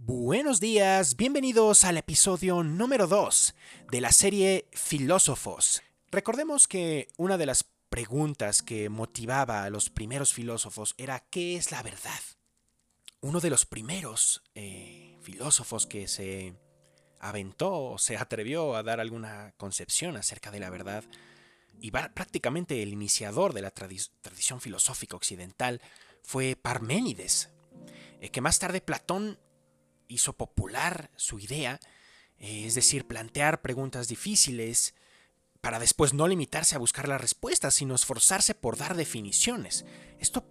Buenos días, bienvenidos al episodio número 2 de la serie Filósofos. Recordemos que una de las preguntas que motivaba a los primeros filósofos era ¿qué es la verdad? Uno de los primeros eh, filósofos que se aventó o se atrevió a dar alguna concepción acerca de la verdad y prácticamente el iniciador de la tradición filosófica occidental fue Parménides, eh, que más tarde Platón hizo popular su idea, eh, es decir, plantear preguntas difíciles para después no limitarse a buscar las respuestas, sino esforzarse por dar definiciones. Esto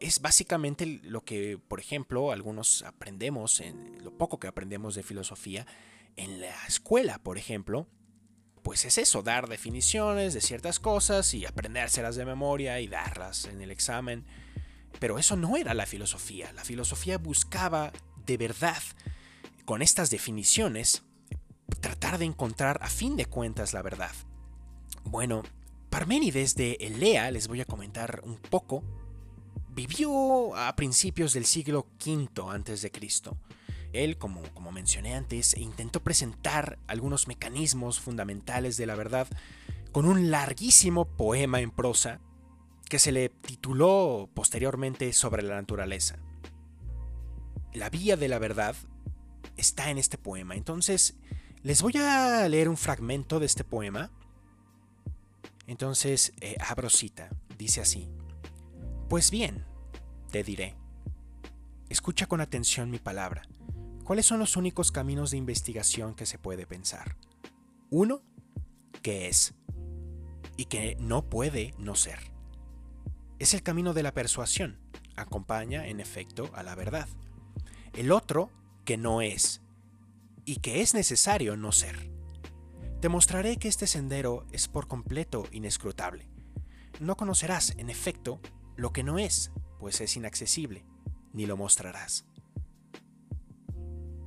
es básicamente lo que, por ejemplo, algunos aprendemos, en lo poco que aprendemos de filosofía, en la escuela, por ejemplo, pues es eso, dar definiciones de ciertas cosas y aprendérselas de memoria y darlas en el examen. Pero eso no era la filosofía. La filosofía buscaba de verdad, con estas definiciones, tratar de encontrar a fin de cuentas la verdad. Bueno, Parménides de Elea, les voy a comentar un poco, vivió a principios del siglo V a.C. Él, como, como mencioné antes, intentó presentar algunos mecanismos fundamentales de la verdad con un larguísimo poema en prosa que se le tituló posteriormente sobre la naturaleza la vía de la verdad está en este poema. Entonces, les voy a leer un fragmento de este poema. Entonces, eh, abro cita. Dice así. Pues bien, te diré. Escucha con atención mi palabra. ¿Cuáles son los únicos caminos de investigación que se puede pensar? Uno, que es y que no puede no ser. Es el camino de la persuasión. Acompaña, en efecto, a la verdad el otro que no es, y que es necesario no ser. Te mostraré que este sendero es por completo inescrutable. No conocerás, en efecto, lo que no es, pues es inaccesible, ni lo mostrarás.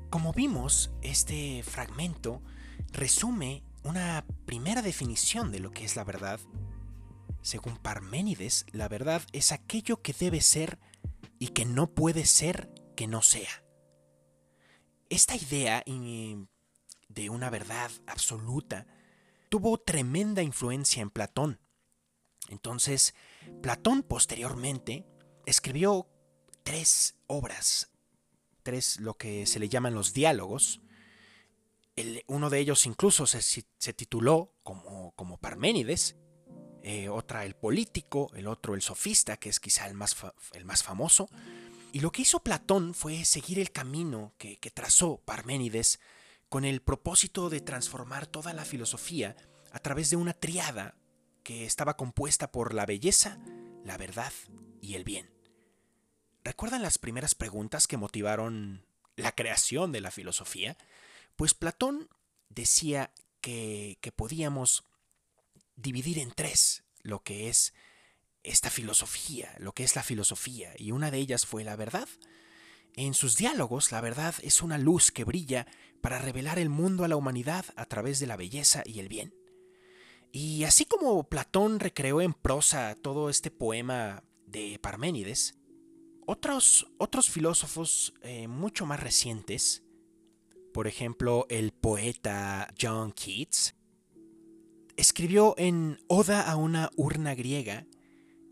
Como vimos, este fragmento resume una primera definición de lo que es la verdad. Según Parménides, la verdad es aquello que debe ser y que no puede ser que no sea. Esta idea de una verdad absoluta tuvo tremenda influencia en Platón. Entonces, Platón posteriormente escribió tres obras, tres lo que se le llaman los diálogos. uno de ellos incluso se, tituló como, como Parménides, eh, otra el político, el otro el sofista, que es quizá el más, el más famoso, y lo que hizo Platón fue seguir el camino que, trazó Parménides con el propósito de transformar toda la filosofía a través de una triada que estaba compuesta por la belleza, la verdad y el bien. ¿Recuerdan las primeras preguntas que motivaron la creación de la filosofía? Pues Platón decía que, que podíamos dividir en tres lo que es esta filosofía, lo que es la filosofía, y una de ellas fue la verdad. En sus diálogos, la verdad es una luz que brilla para revelar el mundo a la humanidad a través de la belleza y el bien. Y así como Platón recreó en prosa todo este poema de Parménides, otros, otros filósofos eh, mucho más recientes, por ejemplo el poeta John Keats, escribió en Oda a una urna griega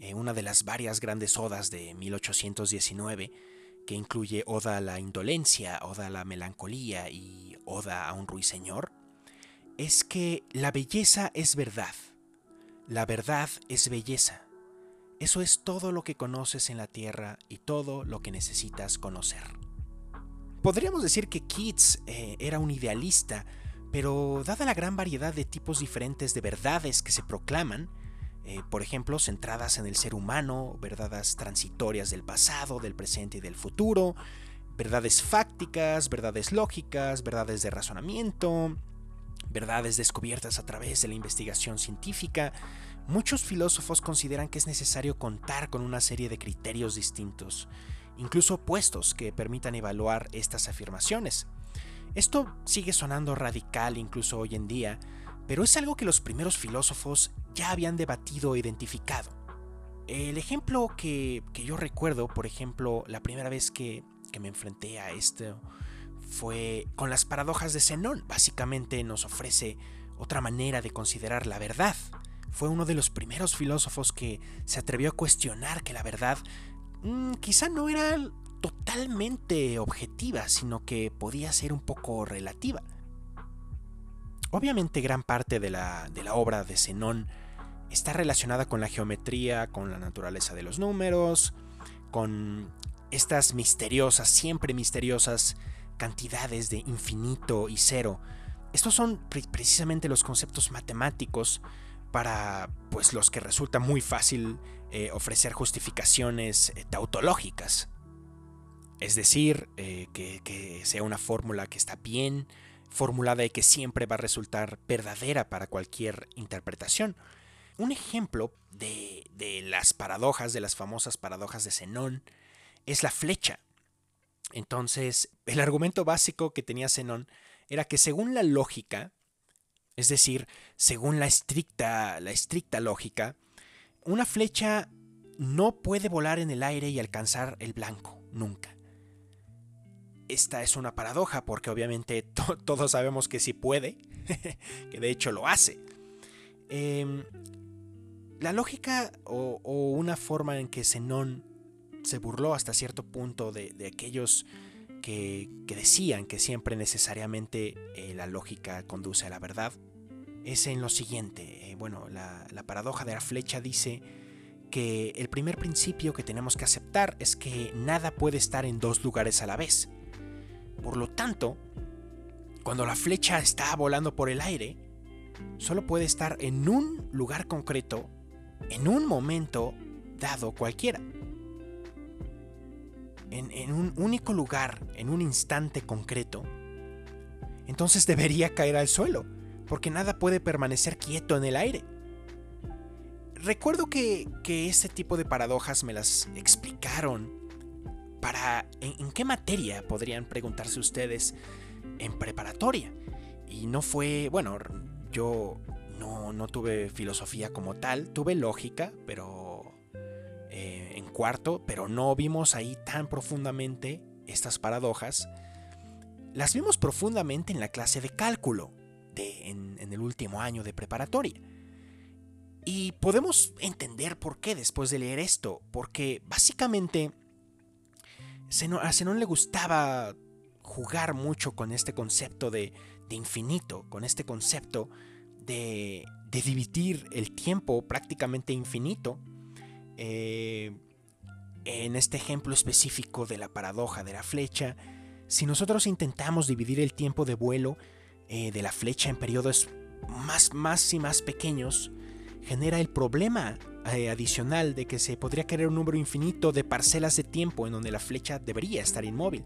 eh, una de las varias grandes odas de 1819, que incluye Oda a la indolencia, Oda a la melancolía y Oda a un ruiseñor, es que la belleza es verdad, la verdad es belleza. Eso es todo lo que conoces en la tierra y todo lo que necesitas conocer. Podríamos decir que Keats eh, era un idealista, pero dada la gran variedad de tipos diferentes de verdades que se proclaman, eh, por ejemplo, centradas en el ser humano, verdades transitorias del pasado, del presente y del futuro, verdades fácticas, verdades lógicas, verdades de razonamiento, verdades descubiertas a través de la investigación científica, muchos filósofos consideran que es necesario contar con una serie de criterios distintos, incluso opuestos, que permitan evaluar estas afirmaciones. Esto sigue sonando radical incluso hoy en día, pero es algo que los primeros filósofos ya habían debatido e identificado. El ejemplo que, yo recuerdo, por ejemplo, la primera vez que, me enfrenté a esto fue con las paradojas de Zenón. Básicamente nos ofrece otra manera de considerar la verdad. Fue uno de los primeros filósofos que se atrevió a cuestionar que la verdad mm, quizá no era totalmente objetiva, sino que podía ser un poco relativa. Obviamente gran parte de la, de la obra de Zenón está relacionada con la geometría, con la naturaleza de los números, con estas misteriosas, siempre misteriosas cantidades de infinito y cero. Estos son precisamente los conceptos matemáticos para pues los que resulta muy fácil eh, ofrecer justificaciones eh, tautológicas. Es decir, eh, que, que, sea una fórmula que está bien formulada y que siempre va a resultar verdadera para cualquier interpretación. Un ejemplo de, de las paradojas, de las famosas paradojas de Zenón, es la flecha. Entonces, el argumento básico que tenía Zenón era que según la lógica, es decir, según la estricta, la estricta lógica, una flecha no puede volar en el aire y alcanzar el blanco, nunca. Esta es una paradoja porque obviamente todos sabemos que sí puede, que de hecho lo hace. Em, la lógica o, una forma en que Zenón se burló hasta cierto punto de, aquellos que, decían que siempre necesariamente eh, la lógica conduce a la verdad, es en lo siguiente. Eh, bueno, la, la paradoja de la flecha dice que el primer principio que tenemos que aceptar es que nada puede estar en dos lugares a la vez. Por lo tanto, cuando la flecha está volando por el aire, solo puede estar en un lugar concreto en un momento dado cualquiera. En, un único lugar, en un instante concreto, entonces debería caer al suelo, porque nada puede permanecer quieto en el aire. Recuerdo que, que este tipo de paradojas me las explicaron para... ¿en, qué materia podrían preguntarse ustedes en preparatoria? Y no fue, bueno, yo no, tuve filosofía como tal, tuve lógica, pero eh, en cuarto, pero no vimos ahí tan profundamente estas paradojas. Las vimos profundamente en la clase de cálculo, de, en, el último año de preparatoria. Y podemos entender por qué después de leer esto, porque básicamente a Zenón le gustaba jugar mucho con este concepto de, infinito, con este concepto de, dividir el tiempo prácticamente infinito. Eh, en este ejemplo específico de la paradoja de la flecha, si nosotros intentamos dividir el tiempo de vuelo eh, de la flecha en periodos más, más y más pequeños, genera el problema eh, adicional de que se podría querer un número infinito de parcelas de tiempo en donde la flecha debería estar inmóvil.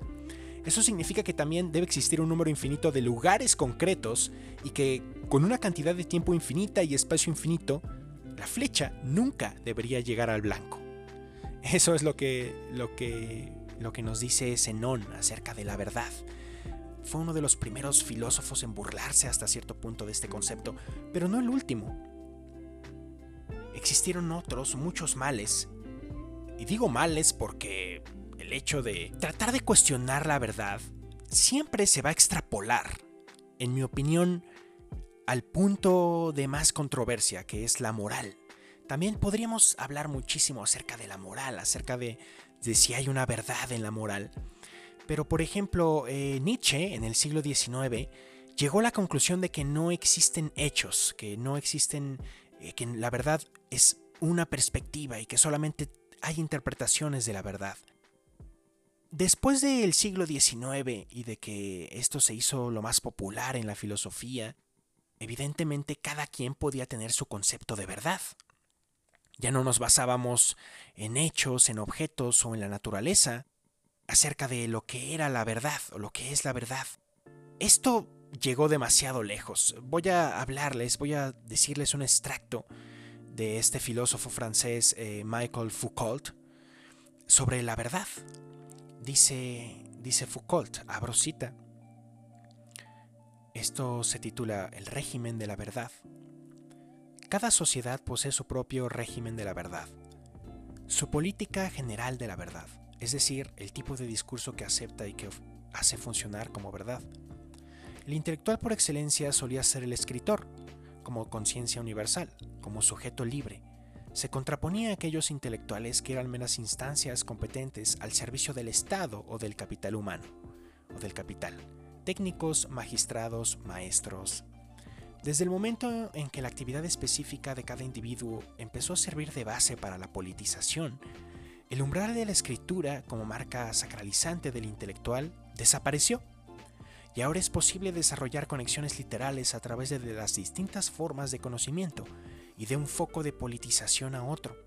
Eso significa que también debe existir un número infinito de lugares concretos y que con una cantidad de tiempo infinita y espacio infinito, la flecha nunca debería llegar al blanco. Eso es lo que, lo que, lo que nos dice Zenón acerca de la verdad. Fue uno de los primeros filósofos en burlarse hasta cierto punto de este concepto, pero no el último. Existieron otros, muchos males. Y digo males porque el hecho de tratar de cuestionar la verdad siempre se va a extrapolar, en mi opinión, al punto de más controversia, que es la moral. También podríamos hablar muchísimo acerca de la moral, acerca de, si hay una verdad en la moral. Pero, por ejemplo, eh, Nietzsche, en el siglo XIX, llegó a la conclusión de que no existen hechos, que no existen, eh, que la verdad es una perspectiva y que solamente hay interpretaciones de la verdad. Después del siglo XIX y de que esto se hizo lo más popular en la filosofía, evidentemente cada quien podía tener su concepto de verdad. Ya no nos basábamos en hechos, en objetos o en la naturaleza acerca de lo que era la verdad o lo que es la verdad. Esto llegó demasiado lejos. Voy a hablarles, voy a decirles un extracto de este filósofo francés eh, Michael Foucault sobre la verdad. Dice, dice Foucault, abro cita. Esto se titula El régimen de la verdad. Cada sociedad posee su propio régimen de la verdad, su política general de la verdad, es decir, el tipo de discurso que acepta y que hace funcionar como verdad. El intelectual por excelencia solía ser el escritor, como conciencia universal, como sujeto libre. Se contraponía a aquellos intelectuales que eran meras instancias competentes al servicio del Estado o del capital humano, o del capital, técnicos, magistrados, maestros. Desde el momento en que la actividad específica de cada individuo empezó a servir de base para la politización, el umbral de la escritura como marca sacralizante del intelectual desapareció y ahora es posible desarrollar conexiones literales a través de las distintas formas de conocimiento y de un foco de politización a otro.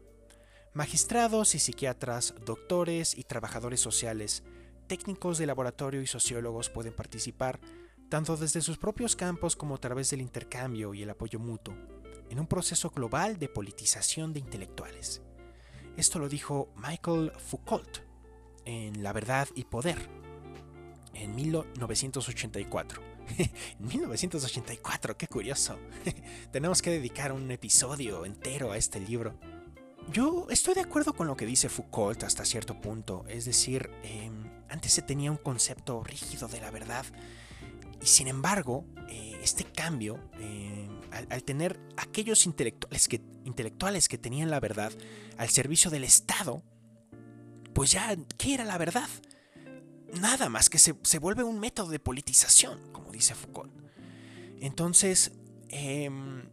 Magistrados y psiquiatras, doctores y trabajadores sociales, técnicos de laboratorio y sociólogos pueden participar, tanto desde sus propios campos como a través del intercambio y el apoyo mutuo, en un proceso global de politización de intelectuales. Esto lo dijo Michael Foucault en La verdad y poder, en 1984. en 1984, qué curioso. Tenemos que dedicar un episodio entero a este libro. Yo estoy de acuerdo con lo que dice Foucault hasta cierto punto, es decir, em, antes se tenía un concepto rígido de la verdad y sin embargo, eh, este cambio, em, al, tener aquellos intelectuales que, intelectuales que tenían la verdad al servicio del Estado, pues ya, ¿qué era la verdad? Nada más que se, vuelve un método de politización, como dice Foucault. Entonces, em,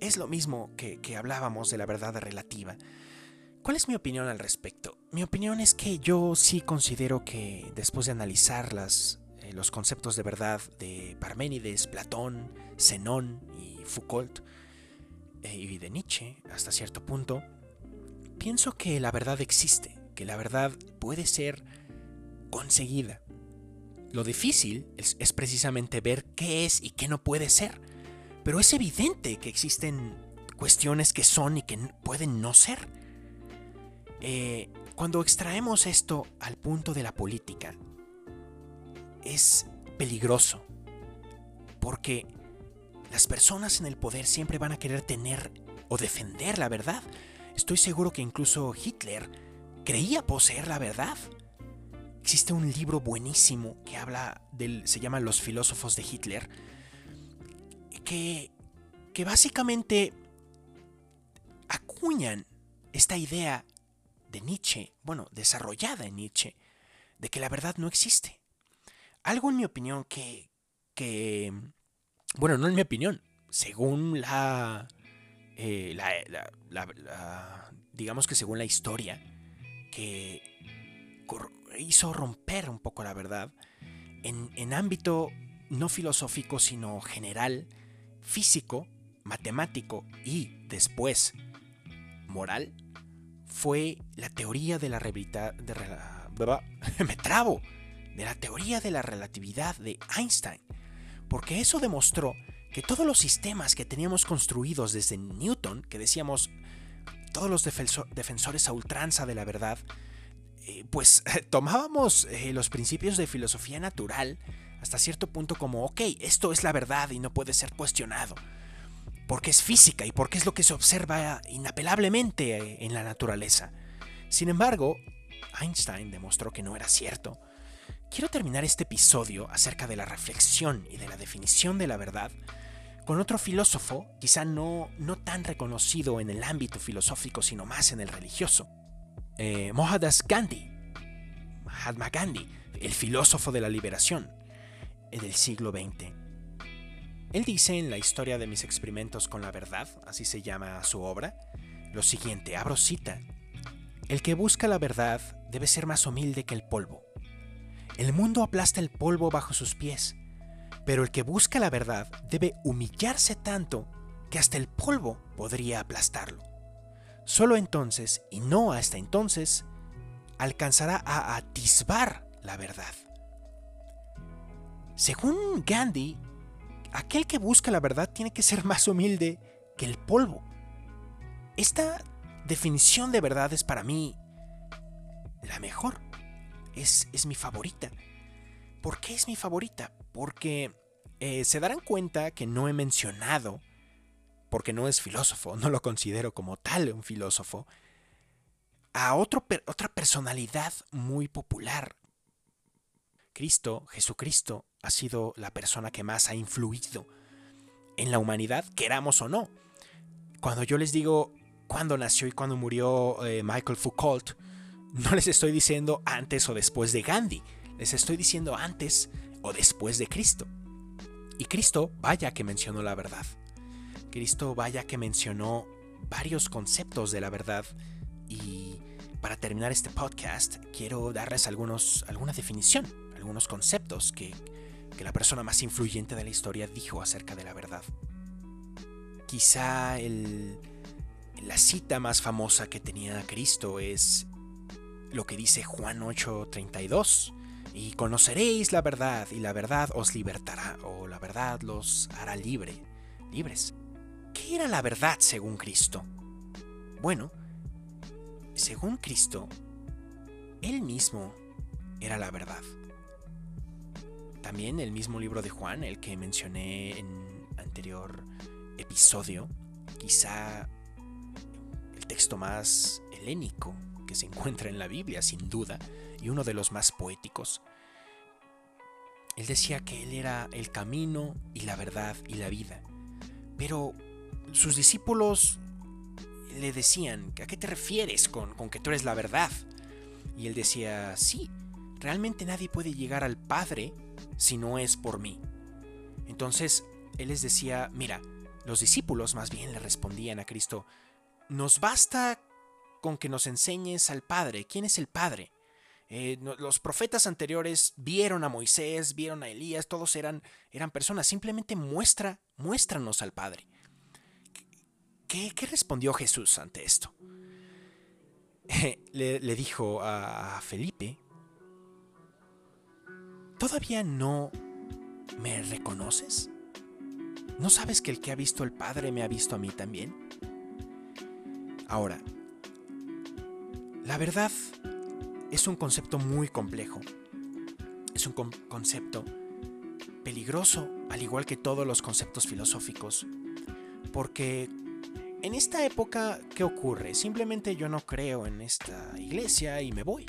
es lo mismo que, hablábamos de la verdad relativa. ¿Cuál es mi opinión al respecto? Mi opinión es que yo sí considero que después de analizar eh, los conceptos de verdad de Parménides, Platón, Zenón y Foucault, eh, y de Nietzsche hasta cierto punto, pienso que la verdad existe, que la verdad puede ser conseguida. Lo difícil es, precisamente ver qué es y qué no puede ser. Pero es evidente que existen cuestiones que son y que pueden no ser. Eh, cuando extraemos esto al punto de la política, es peligroso. Porque las personas en el poder siempre van a querer tener o defender la verdad. Estoy seguro que incluso Hitler creía poseer la verdad. Existe un libro buenísimo que habla del. se llama Los filósofos de Hitler. Que, que básicamente acuñan esta idea de Nietzsche, bueno, desarrollada en Nietzsche, de que la verdad no existe. Algo en mi opinión que, que bueno, no en mi opinión, según la, eh, la, digamos que según la historia, que hizo romper un poco la verdad en, ámbito no filosófico, sino general, físico, matemático y después moral, fue la teoría de la relatividad. me. De la teoría de la relatividad de Einstein. Porque eso demostró que todos los sistemas que teníamos construidos desde Newton, que decíamos todos los defensores a ultranza de la verdad, eh, pues tomábamos eh, los principios de filosofía natural hasta cierto punto como, ok, esto es la verdad y no puede ser cuestionado, porque es física y porque es lo que se observa inapelablemente eh, en la naturaleza. Sin embargo, Einstein demostró que no era cierto. Quiero terminar este episodio acerca de la reflexión y de la definición de la verdad con otro filósofo, quizá no, no tan reconocido en el ámbito filosófico, sino más en el religioso, eh, Mohandas Gandhi, Mahatma Gandhi, el filósofo de la liberación del siglo XX. Él dice en la historia de mis experimentos con la verdad, así se llama su obra, lo siguiente, abro cita, el que busca la verdad debe ser más humilde que el polvo. El mundo aplasta el polvo bajo sus pies, pero el que busca la verdad debe humillarse tanto que hasta el polvo podría aplastarlo. Solo entonces, y no hasta entonces, alcanzará a atisbar la verdad. Según Gandhi, aquel que busca la verdad tiene que ser más humilde que el polvo. Esta definición de verdad es para mí la mejor. Es, es mi favorita. ¿Por qué es mi favorita? Porque eh, se darán cuenta que no he mencionado porque no es filósofo, no lo considero como tal un filósofo, a otro, otra personalidad muy popular, Cristo, Jesucristo, ha sido la persona que más ha influido en la humanidad, queramos o no. Cuando yo les digo cuándo nació y cuándo murió eh, Michael Foucault, no les estoy diciendo antes o después de Gandhi, les estoy diciendo antes o después de Cristo. Y Cristo, vaya que mencionó la verdad. Cristo, vaya que mencionó varios conceptos de la verdad. Y para terminar este podcast, quiero darles algunos, alguna definición, algunos conceptos que, que la persona más influyente de la historia dijo acerca de la verdad. Quizá el, la cita más famosa que tenía Cristo es lo que dice Juan 8:32, y conoceréis la verdad, y la verdad os libertará, o la verdad los hará libre, libres. ¿Qué era la verdad según Cristo? Bueno, según Cristo, Él mismo era la verdad. También el mismo libro de Juan, el que mencioné en anterior episodio, quizá el texto más helénico que se encuentra en la Biblia, sin duda, y uno de los más poéticos. Él decía que Él era el camino y la verdad y la vida. Pero sus discípulos le decían, ¿a qué te refieres con, con que tú eres la verdad? Y él decía, sí, realmente nadie puede llegar al Padre si no es por mí. Entonces él les decía, mira, los discípulos más bien le respondían a Cristo, nos basta con que nos enseñes al Padre. ¿Quién es el Padre? Eh, los profetas anteriores vieron a Moisés, vieron a Elías, todos eran, eran personas. Simplemente muestra, muéstranos al Padre. ¿Qué, respondió Jesús ante esto? le, le dijo a Felipe, ¿todavía no me reconoces? ¿No sabes que el que ha visto al Padre me ha visto a mí también? Ahora, la verdad es un concepto muy complejo. Es un concepto peligroso, al igual que todos los conceptos filosóficos. Porque en esta época, ¿qué ocurre? Simplemente yo no creo en esta iglesia y me voy.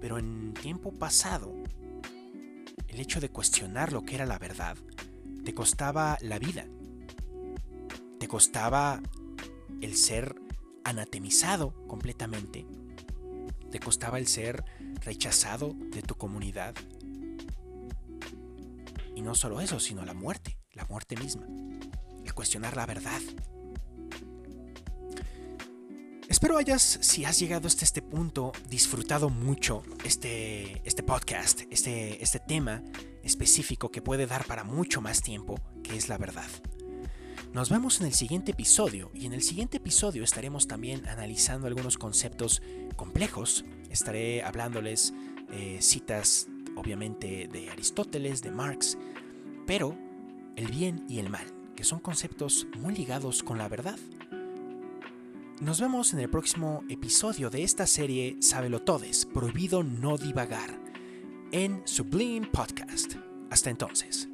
Pero en tiempo pasado, el hecho de cuestionar lo que era la verdad te costaba la vida. Te costaba el ser anatemizado completamente. Te costaba el ser rechazado de tu comunidad. Y no solo eso, sino la muerte, la muerte misma. El cuestionar la verdad. Espero hayas, si has llegado hasta este punto, disfrutado mucho este, este podcast, este, este tema específico que puede dar para mucho más tiempo, que es la verdad. Nos vemos en el siguiente episodio y en el siguiente episodio estaremos también analizando algunos conceptos complejos. Estaré hablándoles eh, citas obviamente de Aristóteles, de Marx, pero el bien y el mal, que son conceptos muy ligados con la verdad. Nos vemos en el próximo episodio de esta serie Sábelo Todes, prohibido no divagar, en Sublime Podcast. Hasta entonces.